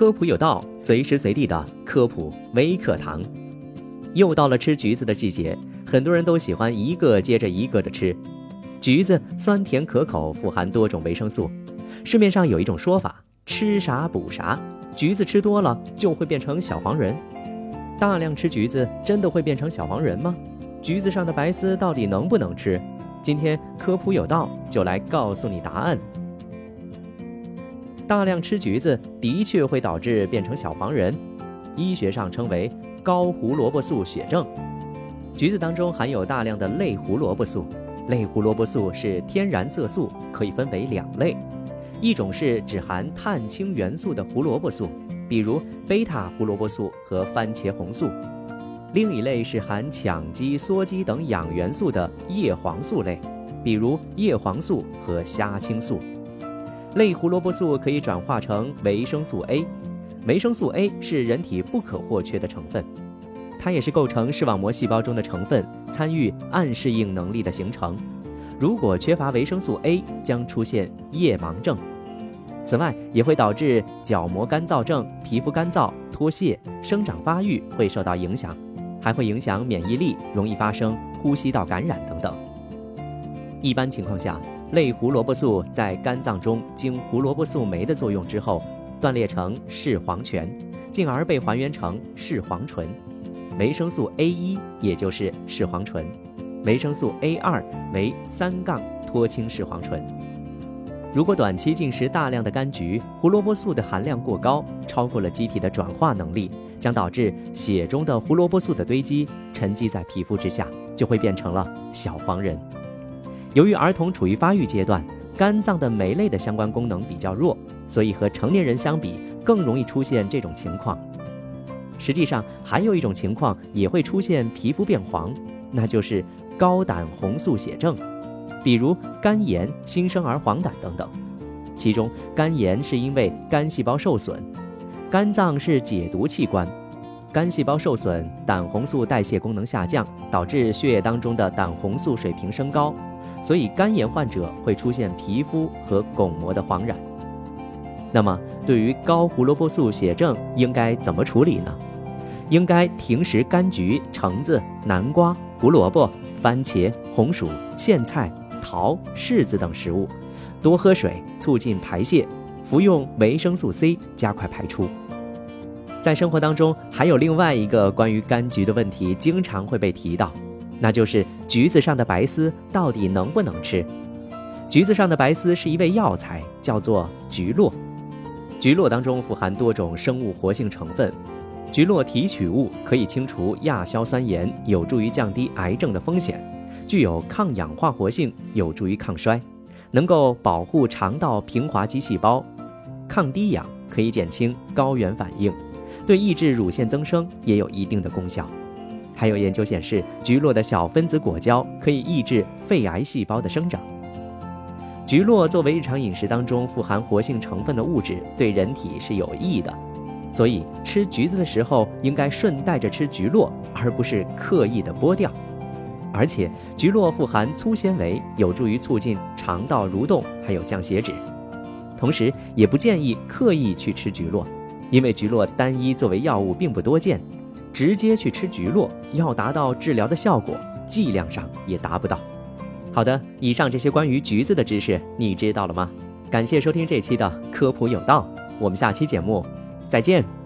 科普有道，随时随地的科普微课堂。又到了吃橘子的季节，很多人都喜欢一个接着一个的吃。橘子酸甜可口，富含多种维生素。市面上有一种说法，吃啥补啥，橘子吃多了就会变成小黄人。大量吃橘子真的会变成小黄人吗？橘子上的白丝到底能不能吃？今天科普有道就来告诉你答案。大量吃橘子的确会导致变成小黄人，医学上称为高胡萝卜素血症。橘子当中含有大量的类胡萝卜素，类胡萝卜素是天然色素，可以分为两类，一种是只含碳氢元素的胡萝卜素，比如贝塔胡萝卜素和番茄红素。另一类是含羟基、羧基等氧元素的叶黄素类，比如叶黄素和虾青素。类胡萝卜素可以转化成维生素 A，维生素 A 是人体不可或缺的成分，它也是构成视网膜细胞中的成分，参与暗适应能力的形成。如果缺乏维生素 A，将出现夜盲症。此外，也会导致角膜干燥症、皮肤干燥、脱屑、生长发育会受到影响。还会影响免疫力，容易发生呼吸道感染等等。一般情况下，类胡萝卜素在肝脏中经胡萝卜素酶的作用之后，断裂成视黄醛，进而被还原成视黄醇。维生素 A 一也就是视黄醇，维生素 A 二为三杠脱氢视黄醇。如果短期进食大量的柑橘，胡萝卜素的含量过高，超过了机体的转化能力。将导致血中的胡萝卜素的堆积沉积在皮肤之下，就会变成了小黄人。由于儿童处于发育阶段，肝脏的酶类的相关功能比较弱，所以和成年人相比更容易出现这种情况。实际上，还有一种情况也会出现皮肤变黄，那就是高胆红素血症，比如肝炎、新生儿黄疸等等。其中，肝炎是因为肝细胞受损。肝脏是解毒器官，肝细胞受损，胆红素代谢功能下降，导致血液当中的胆红素水平升高，所以肝炎患者会出现皮肤和巩膜的黄染。那么，对于高胡萝卜素血症应该怎么处理呢？应该停食柑橘、橙子、南瓜、胡萝卜、番茄、红薯、苋菜、桃、柿子等食物，多喝水，促进排泄。服用维生素 C，加快排出。在生活当中，还有另外一个关于柑橘的问题，经常会被提到，那就是橘子上的白丝到底能不能吃？橘子上的白丝是一味药材，叫做橘络。橘络当中富含多种生物活性成分，橘络提取物可以清除亚硝酸盐，有助于降低癌症的风险，具有抗氧化活性，有助于抗衰，能够保护肠道平滑肌细胞。抗低氧可以减轻高原反应，对抑制乳腺增生也有一定的功效。还有研究显示，橘络的小分子果胶可以抑制肺癌细胞的生长。橘络作为日常饮食当中富含活性成分的物质，对人体是有益的。所以吃橘子的时候应该顺带着吃橘络，而不是刻意的剥掉。而且橘络富含粗纤维，有助于促进肠道蠕动，还有降血脂。同时，也不建议刻意去吃橘络，因为橘络单一作为药物并不多见，直接去吃橘络要达到治疗的效果，剂量上也达不到。好的，以上这些关于橘子的知识你知道了吗？感谢收听这期的科普有道，我们下期节目再见。